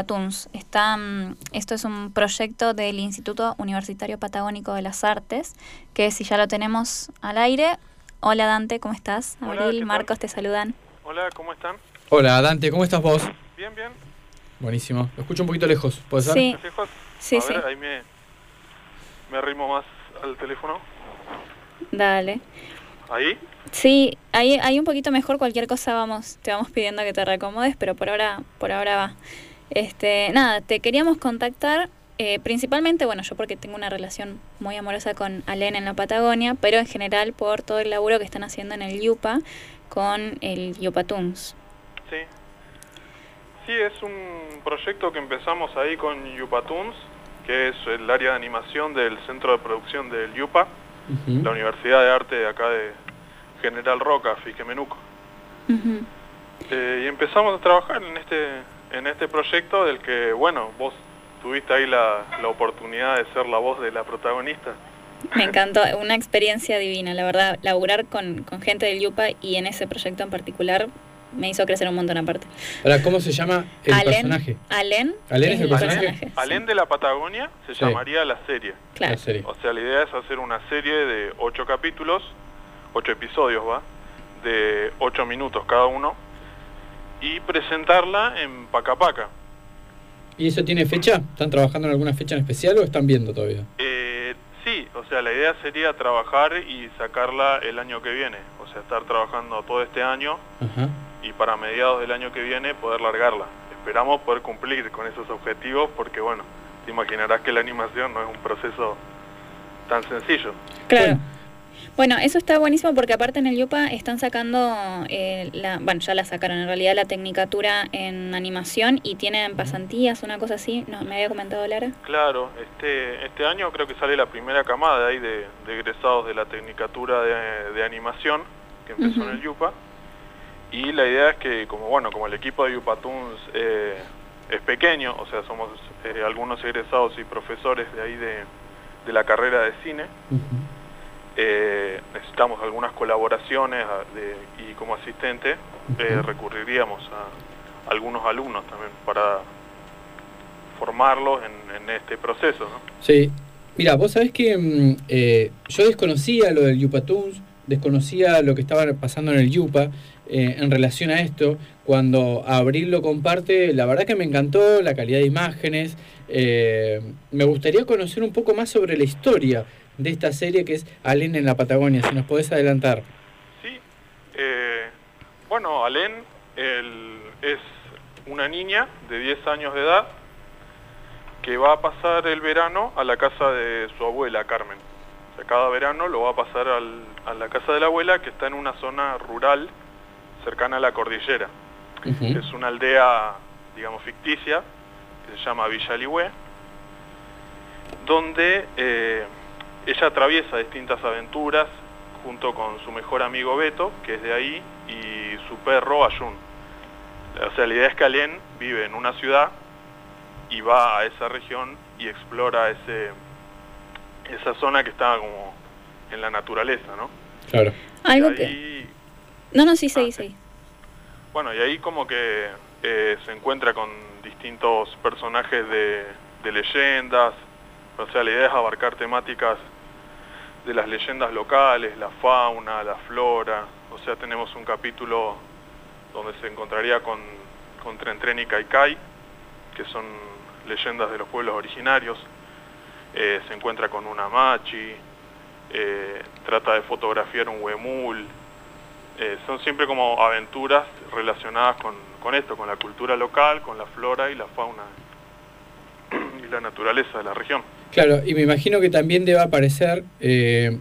Patuns. Está, mm, esto es un proyecto del Instituto Universitario Patagónico de las Artes, que si ya lo tenemos al aire. Hola Dante, ¿cómo estás? Hola, Abril, ¿qué tal? Marcos te saludan. Hola, ¿cómo están? Hola Dante, ¿cómo estás vos? Bien, bien. Buenísimo. Lo escucho un poquito lejos, ¿puede ser? Sí, ¿Me fijas? sí, A sí. ver, ahí me, me arrimo más al teléfono. Dale. Ahí. Sí, ahí, ahí un poquito mejor, cualquier cosa vamos, te vamos pidiendo que te reacomodes, pero por ahora, por ahora va. Este, nada, te queríamos contactar, eh, principalmente, bueno, yo porque tengo una relación muy amorosa con Alen en la Patagonia, pero en general por todo el laburo que están haciendo en el Yupa con el Yupatuns. Sí. Sí, es un proyecto que empezamos ahí con Yupatunes, que es el área de animación del centro de producción del Yupa, la Universidad de Arte de acá de General Roca, Fiquemenuco. Eh, y empezamos a trabajar en este, en este proyecto del que, bueno, vos tuviste ahí la, la oportunidad de ser la voz de la protagonista. Me encantó, una experiencia divina, la verdad, laburar con, con gente del Yupa y en ese proyecto en particular me hizo crecer un montón aparte. Ahora, ¿cómo se llama el Alen, personaje? Alen, Alen es el personaje. sí. Alén de la Patagonia se Sí. llamaría la serie. Claro. La serie. O sea, la idea es hacer una serie de ocho capítulos, ocho episodios, ¿va? De ocho minutos cada uno y presentarla en Pacapaca. ¿Y eso tiene fecha? ¿Están trabajando en alguna fecha en especial o están viendo todavía? Eh, sí, o sea, la idea sería trabajar y sacarla el año que viene. O sea, estar trabajando todo este año Ajá. y para mediados del año que viene poder largarla. Esperamos poder cumplir con esos objetivos porque, bueno, te imaginarás que la animación no es un proceso tan sencillo. Claro. Bueno. Bueno. eso está buenísimo porque aparte en el Yupa están sacando, eh, la, bueno, ya la sacaron en realidad la tecnicatura en animación y tienen pasantías, una cosa así, no, me había comentado Lara. Claro, este, este año creo que sale la primera camada ahí de, de egresados de la Tecnicatura de, de Animación, que empezó en el Yupa. Y la idea es que, como bueno, como el equipo de Yupatunes eh, es pequeño, o sea, somos eh, algunos egresados y profesores de ahí de, de la carrera de cine. Eh, necesitamos algunas colaboraciones a- de- y como asistente eh, recurriríamos a algunos alumnos también para formarlos en, en este proceso, ¿no? Sí. Mira, vos sabés que mm, eh, yo desconocía lo del Yupatunes, desconocía lo que estaba pasando en el Yupa eh, en relación a esto. Cuando Abril lo comparte, la verdad que me encantó la calidad de imágenes. me gustaría conocer un poco más sobre la historia de esta serie que es Alén en la Patagonia, si nos podés adelantar. Sí, eh, bueno, Alén es una niña de 10 años de edad que va a pasar el verano a la casa de su abuela, Carmen. O sea, cada verano lo va a pasar al- a la casa de la abuela que está en una zona rural cercana a la cordillera. Es una aldea, digamos, ficticia, que se llama Villa Ligüe, donde eh, ella atraviesa distintas aventuras junto con su mejor amigo Beto, que es de ahí, y su perro Ayun. O sea, la idea es que Alén vive en una ciudad y va a esa región y explora ese, esa zona que está como en la naturaleza, ¿no? Claro. Algo que... No, no, sí, Ah, sí. seguí. Bueno, y ahí como que eh, se encuentra con distintos personajes de, de leyendas, o sea, la idea es abarcar temáticas de las leyendas locales, la fauna, la flora, o sea, tenemos un capítulo donde se encontraría con, con Tren Tren y Kai, que son leyendas de los pueblos originarios, Eh, se encuentra con una machi, eh, trata de fotografiar un huemul, eh, son siempre como aventuras relacionadas con esto, con la cultura local, con la flora y la fauna y la naturaleza de la región. Claro, y me imagino que también debe aparecer eh,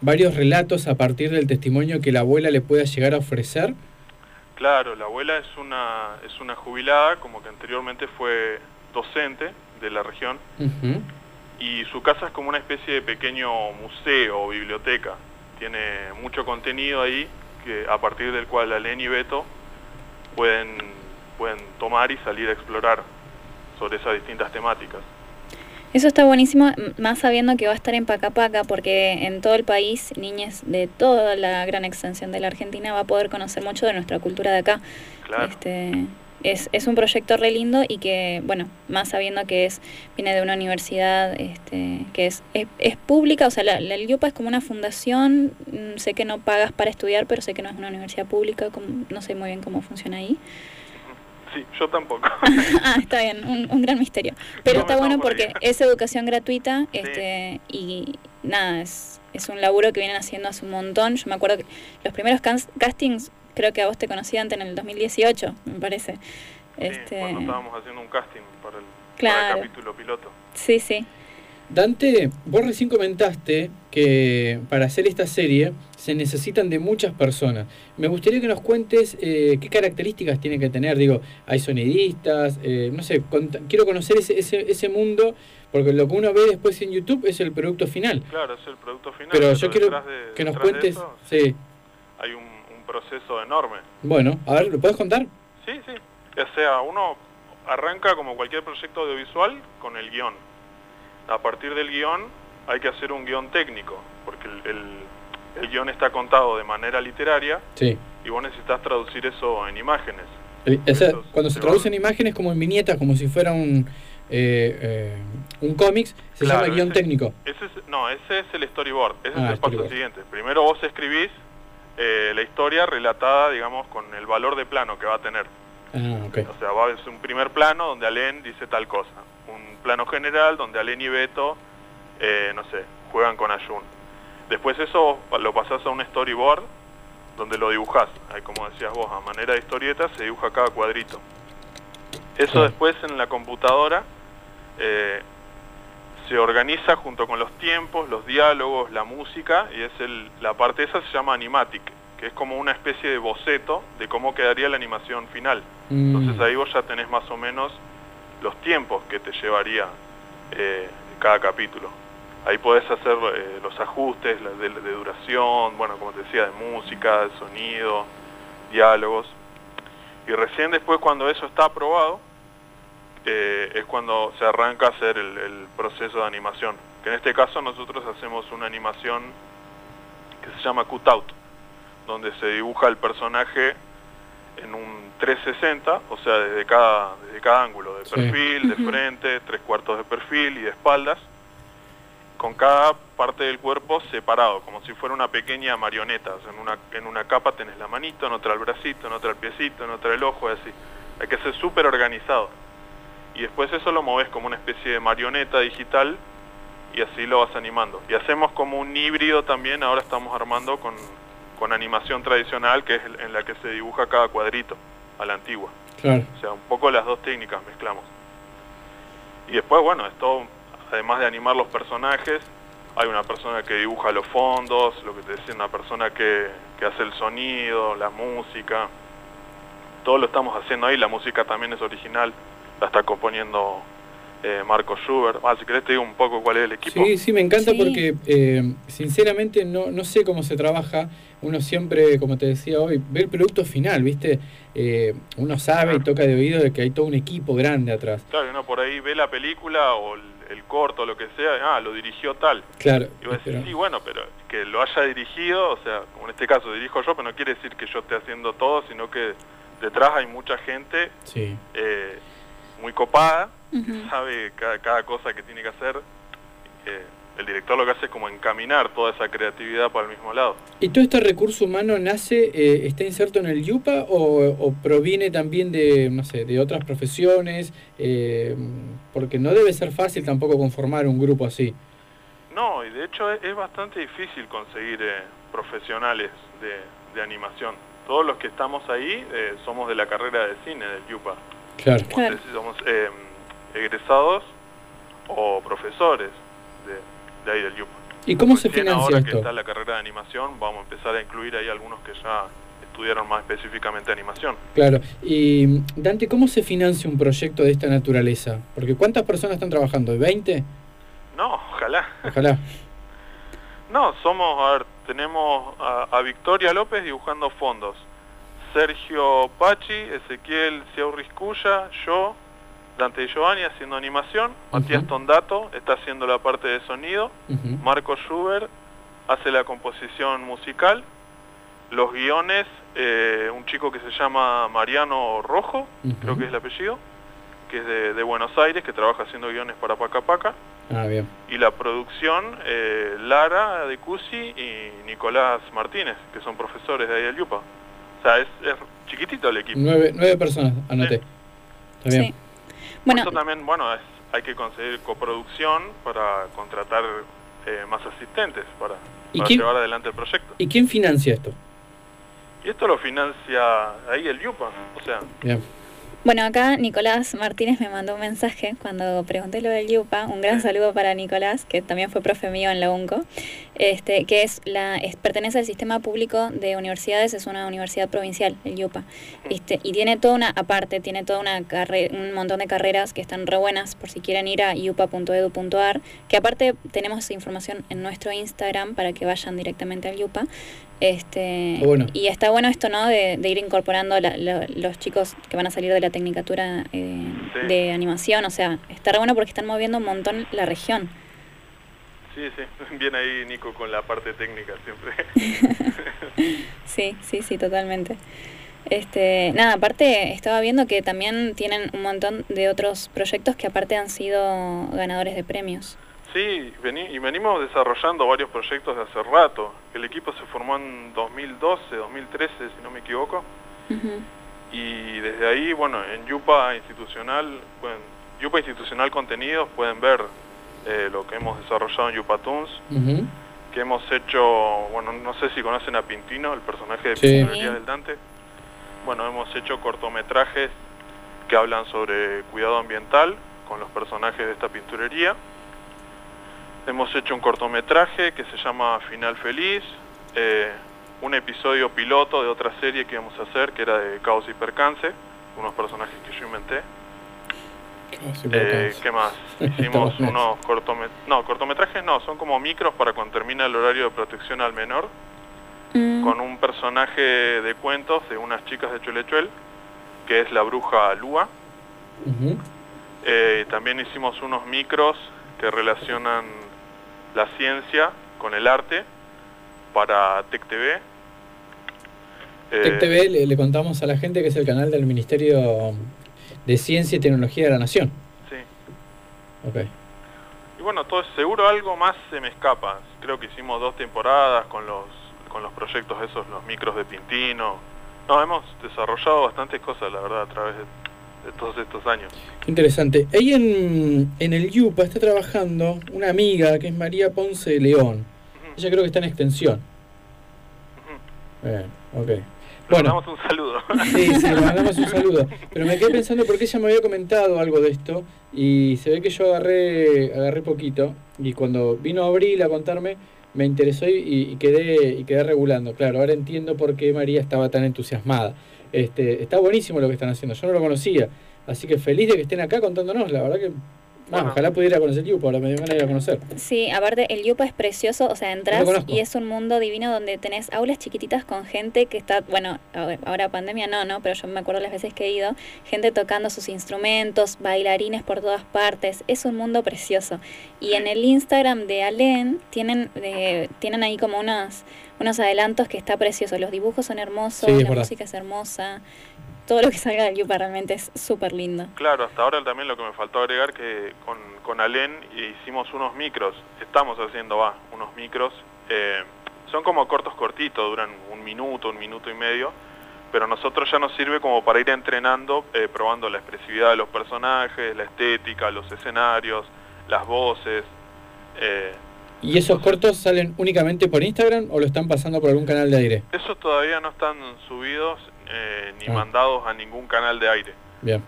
varios relatos a partir del testimonio que la abuela le pueda llegar a ofrecer. Claro, la abuela es una, es una jubilada, como que anteriormente fue docente de la región, y su casa es como una especie de pequeño museo o biblioteca. Tiene mucho contenido ahí, que a partir del cual Alen y Beto pueden, pueden tomar y salir a explorar sobre esas distintas temáticas. Eso está buenísimo, más sabiendo que va a estar en Pacapaca, porque en todo el país, niñas de toda la gran extensión de la Argentina va a poder conocer mucho de nuestra cultura de acá. Claro. Este, es, es un proyecto re lindo y que, bueno, más sabiendo que es viene de una universidad este, que es, es, pública, o sea, la, el IUPA es como una fundación, mm, sé que no pagas para estudiar, pero sé que no es una universidad pública, como, no sé muy bien cómo funciona ahí. Sí, yo tampoco. ah, está bien, un, gran misterio. Pero está bueno porque es educación gratuita este, y nada, es, es un laburo que vienen haciendo hace un montón. Yo me acuerdo que los primeros castings creo que a vos te conocí antes en el 2018, me parece. Sí, este... cuando estábamos haciendo un casting para el, capítulo piloto. Sí, sí. Dante, vos recién comentaste que para hacer esta serie se necesitan de muchas personas. Me gustaría que nos cuentes eh, qué características tiene que tener. Digo, hay sonidistas, eh, no sé, quiero conocer ese, ese, ese mundo, porque lo que uno ve después en YouTube es el producto final. Claro, es el producto final. Pero yo quiero que nos cuentes... sí. Hay un proceso enorme. Bueno, a ver, ¿lo puedes contar? Sí, sí. O sea, uno arranca como cualquier proyecto audiovisual con el guion. A partir del guion hay que hacer un guion técnico, porque el, el, guion está contado de manera literaria sí. y vos necesitas traducir eso en imágenes. cuando se, traducen imágenes como en viñetas, como si fuera un, eh, eh, un cómics, se llama guion técnico. Ese no, ese es el storyboard, ese es ah, el paso siguiente. Primero vos escribís eh, la historia relatada, digamos, con el valor de plano que va a tener. Ah, o sea, va a ser un primer plano donde Alén dice tal cosa, un plano general donde Alén y Beto, no sé, juegan con Ayun. Después eso lo pasás a un storyboard donde lo dibujás, ahí como decías vos, a manera de historieta se dibuja cada cuadrito. Eso después en la computadora eh, se organiza junto con los tiempos, los diálogos, la música, y es el, la parte esa se llama animatic, que es como una especie de boceto de cómo quedaría la animación final. Mm. Entonces ahí vos ya tenés más o menos los tiempos que te llevaría eh, cada capítulo. Ahí podés hacer eh, los ajustes de, de, duración, bueno, como te decía, de música, de sonido, diálogos. Y recién después cuando eso está aprobado, eh, es cuando se arranca a hacer el, proceso de animación. Que en este caso nosotros hacemos una animación que se llama cutout, donde se dibuja el personaje en un 360, o sea, desde cada, desde cada ángulo, de perfil, de frente, tres cuartos de perfil y de espaldas, con cada parte del cuerpo separado, como si fuera una pequeña marioneta. en, una, en una capa tenés la manito, en otra el bracito, en otra el piecito, en otra el ojo, así. Hay que ser súper organizado y después eso lo moves como una especie de marioneta digital y así lo vas animando. Y hacemos como un híbrido también, ahora estamos armando con, con animación tradicional, que es en la que se dibuja cada cuadrito, a la antigua. O sea, un poco las dos técnicas mezclamos. Y después, bueno, esto, además de animar los personajes, hay una persona que dibuja los fondos, lo que te decía, una persona que, que hace el sonido, la música. Todo lo estamos haciendo ahí, la música también es original la está componiendo eh, Marco Schubert. Ah, si querés te digo un poco cuál es el equipo. Sí, sí, me encanta porque eh, sinceramente no, no sé cómo se trabaja. Uno siempre, como te decía hoy, ve el producto final, ¿viste? Eh, uno sabe y toca de oído de que hay todo un equipo grande atrás. Claro, uno por ahí ve la película o el, corto, lo que sea, ah, lo dirigió tal. Claro. Y vos decís, sí, bueno, pero que lo haya dirigido, o sea, como en este caso dirijo yo, pero no quiere decir que yo esté haciendo todo, sino que detrás hay mucha gente sí muy copada, sabe cada, cosa que tiene que hacer. Eh, el director lo que hace es como encaminar toda esa creatividad para el mismo lado. ¿Y todo este recurso humano nace, eh, está inserto en el YUPA o, proviene también de, no sé, de otras profesiones? Eh, porque no debe ser fácil tampoco conformar un grupo así. No, y de hecho es, bastante difícil conseguir profesionales de, de, animación. Todos los que estamos ahí somos de la carrera de cine del YUPA. Claro. si somos eh, egresados o profesores de, ahí del. ¿Y cómo se financia ahora esto? que está la carrera de animación, vamos a empezar a incluir ahí algunos que ya estudiaron más específicamente animación. Claro. Y Dante, ¿cómo se financia un proyecto de esta naturaleza? Porque ¿cuántas personas están trabajando? ¿20? No, ojalá. Ojalá. No, somos, a ver, tenemos a Victoria López dibujando fondos. Sergio Pachi, Ezequiel Ciaurriscuya, yo, Dante y Giovanni haciendo animación, Matías Tondato está haciendo la parte de sonido, Marco Schubert hace la composición musical los guiones, eh, un chico que se llama Mariano Rojo, creo que es el apellido, que es de, de Buenos Aires, que trabaja haciendo guiones para Paca Paca. Ah, bien. Y la producción, eh, Lara de Cusi y Nicolás Martínez, que son profesores de ahí del Yupa. O sea, es, es chiquitito el equipo. Nueve, nueve personas, anoté. Está bien. Sí. Bueno, Eso también, bueno, es- hay que conseguir coproducción para contratar eh, más asistentes para, ¿Y para quién- llevar adelante el proyecto. ¿Y quién financia esto? Y esto lo financia ahí el Yupa, o sea, Bien. Bueno, acá Nicolás Martínez me mandó un mensaje cuando pregunté lo del Yupa. Un gran saludo para Nicolás, que también fue profe mío en la UNCO, este, que es la es- pertenece al sistema público de universidades, es una universidad provincial, el Yupa. Este, y tiene toda una, aparte, tiene toda una carre- un montón de carreras que están re buenas por si quieren ir a yupa.edu.ar, que aparte tenemos información en nuestro Instagram para que vayan directamente al Yupa. Este, bueno. Y está bueno esto, ¿no? De, de ir incorporando la- la- los chicos que van a salir de la tecnicatura eh, Sí. de animación. O sea, está re bueno porque están moviendo un montón la región. sí, sí, viene ahí Nico con la parte técnica siempre. Sí, sí, sí, totalmente. Este, nada, aparte estaba viendo que también tienen un montón de otros proyectos que aparte han sido ganadores de premios. Sí, vení- y venimos desarrollando varios proyectos de hace rato. El equipo se formó en 2012, 2013, si no me equivoco. Y desde ahí, bueno, en Yupa Institucional, pueden, Yupa Institucional Contenidos pueden ver eh, lo que hemos desarrollado en Yupa Toons, Ujú. que hemos hecho, bueno, no sé si conocen a Pintino, el personaje de Sí. Pinturería Sí. del Dante. Bueno, hemos hecho cortometrajes que hablan sobre cuidado ambiental con los personajes de esta pinturería. Hemos hecho un cortometraje que se llama Final Feliz, eh, un episodio piloto de otra serie que íbamos a hacer, que era de Caos y Percance, unos personajes que yo inventé. Eh. ¿Qué más? Hicimos unos cortometrajes, no, cortometrajes no, son como micros para cuando termina el horario de protección al menor, Mm, con un personaje de cuentos de unas chicas de Chulechuel, que es la bruja Lua. Eh, también hicimos unos micros que relacionan la ciencia con el arte para Tech TV. Eh, Tech TV le, le contamos a la gente que es el canal del Ministerio de Ciencia y Tecnología de la Nación. Sí. Ok. Y bueno, todo seguro algo más se me escapa. Creo que hicimos dos temporadas con los con los proyectos esos, los micros de Pintino. No, hemos desarrollado bastantes cosas, la verdad, a través de, de todos estos años. Qué interesante. Ahí en, en el Yupa está trabajando una amiga que es María Ponce de León. Ujú, Ella creo que está en extensión. ujú. Bien, ok. Le Bueno, mandamos un saludo. sí, sí, le mandamos un saludo. Pero me quedé pensando porque ella me había comentado algo de esto y se ve que yo agarré, agarré poquito y cuando vino Abril a contarme me interesó y, y quedé, y quedé regulando. Claro, ahora entiendo por qué María estaba tan entusiasmada. Este, está buenísimo lo que están haciendo, yo no lo conocía. Así que feliz de que estén acá contándonos, la verdad que... ah, Bueno. ojalá pudiera conocer Yupa, ahora me dio ganas de ir a conocer. Sí, aparte el Yupa es precioso, o sea, entras y es un mundo divino donde tenés aulas chiquititas con gente que está, bueno, ahora pandemia no, no, pero yo me acuerdo las veces que he ido, gente tocando sus instrumentos, bailarines por todas partes, es un mundo precioso. Y en el Instagram de Alen tienen eh, tienen ahí como unos unos adelantos que está precioso, los dibujos son hermosos, Sí, la música es hermosa, todo lo que salga del Yupa realmente es súper lindo. Claro, hasta ahora también lo que me faltó agregar que con, con Alen hicimos unos micros, estamos haciendo, va, unos micros, eh, son como cortos cortitos, duran un minuto, un minuto y medio, pero a nosotros ya nos sirve como para ir entrenando, eh, probando la expresividad de los personajes, la estética, los escenarios, las voces. eh, ¿Y esos cortos salen únicamente por Instagram o lo están pasando por algún canal de aire? esos todavía no están subidos eh, ni Ah. mandados a ningún canal de aire. Bien.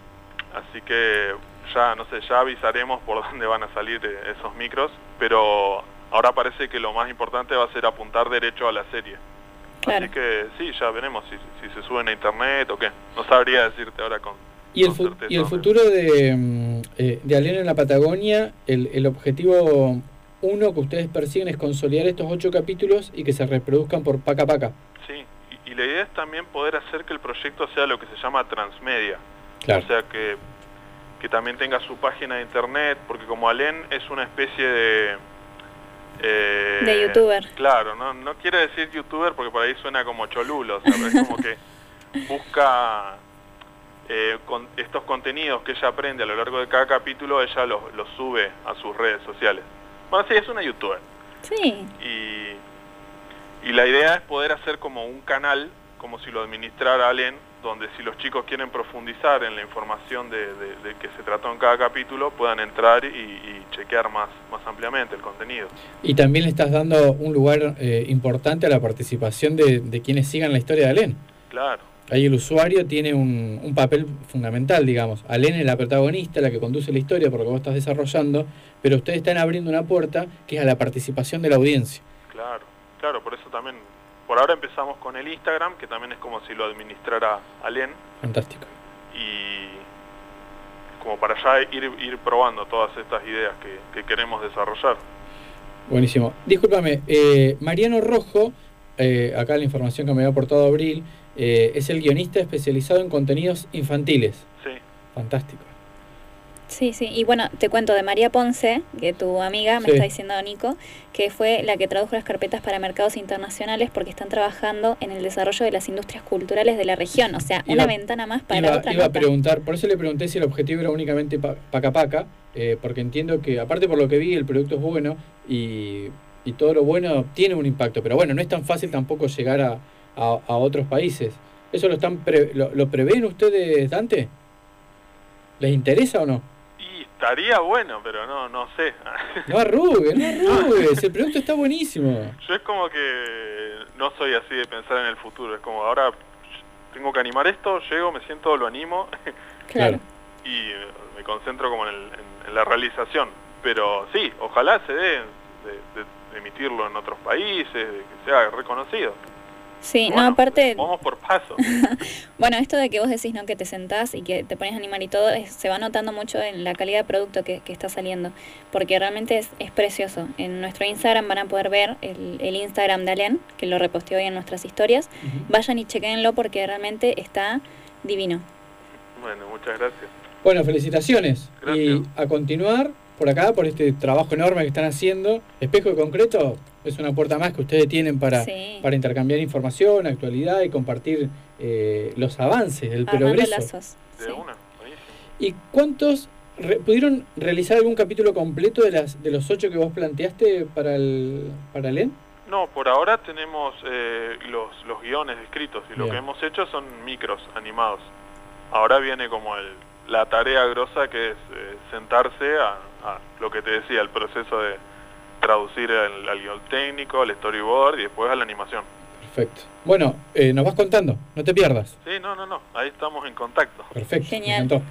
Así que ya, no sé, ya avisaremos por dónde van a salir eh, esos micros, pero ahora parece que lo más importante va a ser apuntar derecho a la serie. Claro. Así que sí, ya veremos si, si se suben a internet o qué. No sabría decirte ahora con... ¿Y el, con fu- certeza, y el futuro de, mm, eh, de Alien en la Patagonia, el, el objetivo uno que ustedes persiguen es consolidar estos ocho capítulos y que se reproduzcan por paca paca. Y, la idea es también poder hacer que el proyecto sea lo que se llama transmedia. Claro. O sea, que, que también tenga su página de internet, porque como Alen es una especie de, Eh, de youtuber. Claro, no, no quiere decir youtuber porque por ahí suena como cholulo, o sea, es como que busca eh, con estos contenidos que ella aprende a lo largo de cada capítulo, ella los, los sube a sus redes sociales. Bueno, sí, es una youtuber. Sí. Y, y la idea es poder hacer como un canal, como si lo administrara Alen, donde si los chicos quieren profundizar en la información de, de, de que se trató en cada capítulo, puedan entrar y, y, chequear más, más ampliamente el contenido. Y también le estás dando un lugar eh, importante a la participación de, de, quienes sigan la historia de Alen. Claro. Ahí el usuario tiene un, un papel fundamental, digamos. Alen es la protagonista, la que conduce la historia porque vos estás desarrollando, pero ustedes están abriendo una puerta que es a la participación de la audiencia. Claro, claro, por eso también por ahora empezamos con el Instagram, que también es como si lo administrara Alen. Fantástico. Y como para ya ir, ir probando todas estas ideas que, que queremos desarrollar. Buenísimo. Discúlpame, eh, Mariano Rojo, eh, acá la información que me había aportado Abril, eh, es el guionista especializado en contenidos infantiles. Sí. Fantástico. Sí, sí, y bueno, te cuento de María Ponce, que tu amiga me Sí. está diciendo Nico, que fue la que tradujo las carpetas para mercados internacionales porque están trabajando en el desarrollo de las industrias culturales de la región, o sea, Iba- una ventana más para Iba, otra iba a preguntar, por eso le pregunté si el objetivo era únicamente pa- Paca Paca, eh, porque entiendo que, aparte por lo que vi, el producto es bueno y, y todo lo bueno tiene un impacto, pero bueno, no es tan fácil tampoco llegar a, a- a otros países. ¿Eso lo, están pre- lo, lo prevén ustedes, Dante? ¿Les interesa o no? Estaría bueno, pero no, no sé. No arrugues, no arrugues, el producto está buenísimo. Yo es como que no soy así de pensar en el futuro, es como ahora tengo que animar esto, llego, me siento, lo animo Claro. y eh, me concentro como en, el- en- en la realización. Pero sí, ojalá se dé de, de- de emitirlo en otros países, de que sea reconocido. Sí, no, aparte, Vamos por paso. bueno, esto de que vos decís, ¿no? Que te sentás y que te pones a animar y todo, es- se va notando mucho en la calidad de producto que, que está saliendo, porque realmente es, es precioso. En nuestro Instagram van a poder ver el, el Instagram de Alen, que lo reposteó hoy en nuestras historias. Vayan y chequenlo porque realmente está divino. Bueno, muchas gracias. Bueno, felicitaciones. Gracias. Y a continuar por acá, por este trabajo enorme que están haciendo. Espejo de Concreto es una puerta más que ustedes tienen para, Sí. para intercambiar información, actualidad y compartir eh, los avances del Armando progreso. lazos. De una. ¿Y cuántos re- pudieron realizar algún capítulo completo de las de los ocho que vos planteaste para el para el EN? No, por ahora tenemos eh, los, los guiones escritos y lo que hemos hecho son micros animados. Ahora viene como el, la tarea grosa que es eh, sentarse a, a lo que te decía, el proceso de traducir al, al guion técnico, al storyboard y después a la animación. Perfecto. Bueno, eh, nos vas contando, no te pierdas. Sí, no, no, no, ahí estamos en contacto. Perfecto. Genial.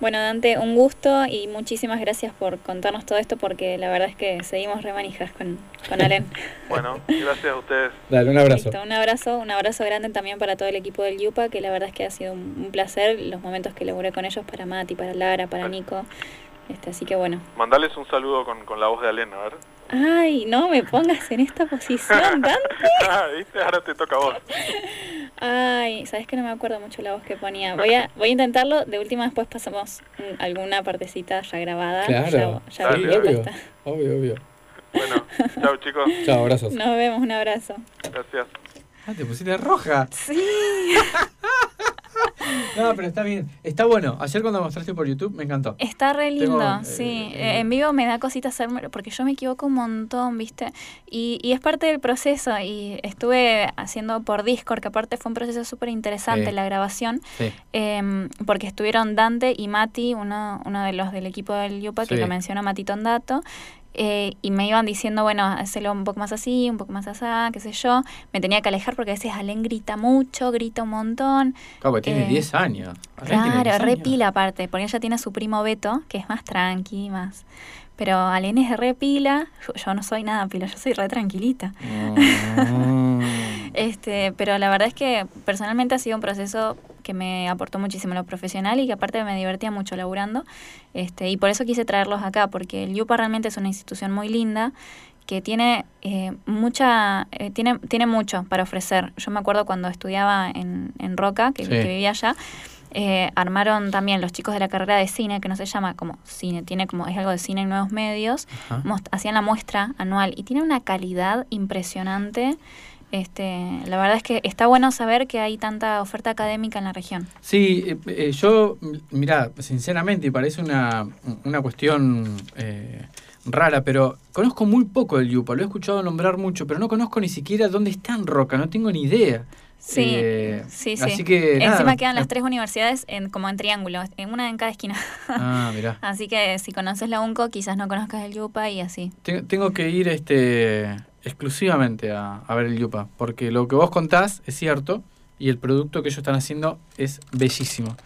Bueno, Dante, un gusto y muchísimas gracias por contarnos todo esto porque la verdad es que seguimos remanijas con, con Alen. Bueno, gracias a ustedes. Dale, un abrazo. Listo, un abrazo, un abrazo grande también para todo el equipo del Yupa, que la verdad es que ha sido un, un placer los momentos que laburé con ellos, para Mati, para Lara, para Nico. Este, así que bueno. Mandales un saludo con, con la voz de Alena, a ver. Ay, no me pongas en esta posición, Dante. ah, ¿viste? Ahora te toca a vos. Ay, sabes que no me acuerdo mucho la voz que ponía. Voy a, voy a intentarlo. De última después pasamos mm, alguna partecita ya grabada. Claro. Ya, ya Sí, obvio. Obvio, obvio. Bueno, chao chicos, Chao, abrazos. Nos vemos, un abrazo. gracias. Ah, te pusiste roja. Sí. No, pero está bien. Está bueno. Ayer cuando mostraste por YouTube me encantó. Está re lindo, Tengo, eh, sí. eh, Eh, en vivo me da cosita hacerme, porque yo me equivoco un montón, ¿viste? Y, y es parte del proceso. Y estuve haciendo por Discord, que aparte fue un proceso súper interesante la grabación, Sí. em, porque estuvieron Dante y Mati, uno, uno de los del equipo del Yupa, que Sí. lo menciona Mati Tondato. Eh, y me iban diciendo, bueno, hacelo un poco más así, un poco más así, qué sé yo. Me tenía que alejar porque a veces Alen grita mucho, grita un montón. Claro, porque tiene Eh, 10 años. Alén tiene Claro, 10 re años. pila aparte, porque ella tiene su primo Beto, que es más tranqui, más... Pero Alen es re pila, yo, yo no soy nada pila, yo soy re tranquilita. Mm. Este, pero la verdad es que personalmente ha sido un proceso que me aportó muchísimo lo profesional y que aparte me divertía mucho laburando. Este, y por eso quise traerlos acá, porque el Yupa realmente es una institución muy linda que tiene eh, mucha eh, tiene tiene mucho para ofrecer. Yo me acuerdo cuando estudiaba en, en Roca, que, Sí. que vivía allá, eh, armaron también los chicos de la carrera de cine, que no se llama como cine, tiene como, es algo de cine en nuevos medios, hacían la muestra anual y tiene una calidad impresionante. Este, la verdad es que está bueno saber que hay tanta oferta académica en la región. Sí, eh, eh, yo, m- mirá, sinceramente, y parece una, una cuestión eh, rara, pero conozco muy poco del Yupa, lo he escuchado nombrar mucho, pero no conozco ni siquiera dónde está en Roca, no tengo ni idea. Sí, Eh, sí, sí. Así que, nada, Encima quedan las tres universidades en, como en triángulo, en una en cada esquina. Ah, mirá. Así que si conoces la UNCO, quizás no conozcas el Yupa y así. Te- Tengo que ir este exclusivamente a, a ver el Yupa, porque lo que vos contás es cierto y el producto que ellos están haciendo es bellísimo.